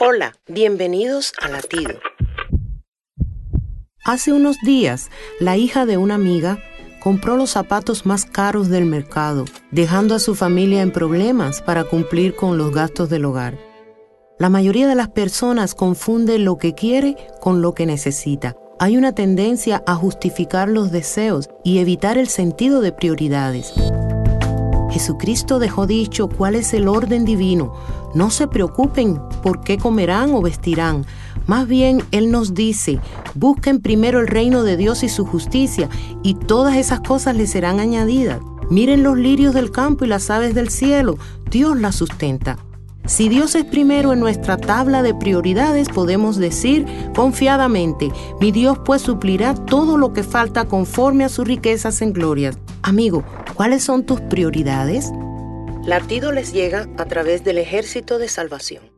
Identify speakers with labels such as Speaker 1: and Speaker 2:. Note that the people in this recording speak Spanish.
Speaker 1: Hola, bienvenidos a Latido.
Speaker 2: Hace unos días, la hija de una amiga compró los zapatos más caros del mercado, dejando a su familia en problemas para cumplir con los gastos del hogar. La mayoría de las personas confunde lo que quiere con lo que necesita. Hay una tendencia a justificar los deseos y evitar el sentido de prioridades. Jesucristo dejó dicho cuál es el orden divino. No se preocupen por qué comerán o vestirán. Más bien, Él nos dice, busquen primero el reino de Dios y su justicia, y todas esas cosas les serán añadidas. Miren los lirios del campo y las aves del cielo. Dios las sustenta. Si Dios es primero en nuestra tabla de prioridades, podemos decir confiadamente, mi Dios pues suplirá todo lo que falta conforme a sus riquezas en glorias. Amigo, ¿cuáles son tus prioridades?
Speaker 1: Latido les llega a través del ejército de salvación.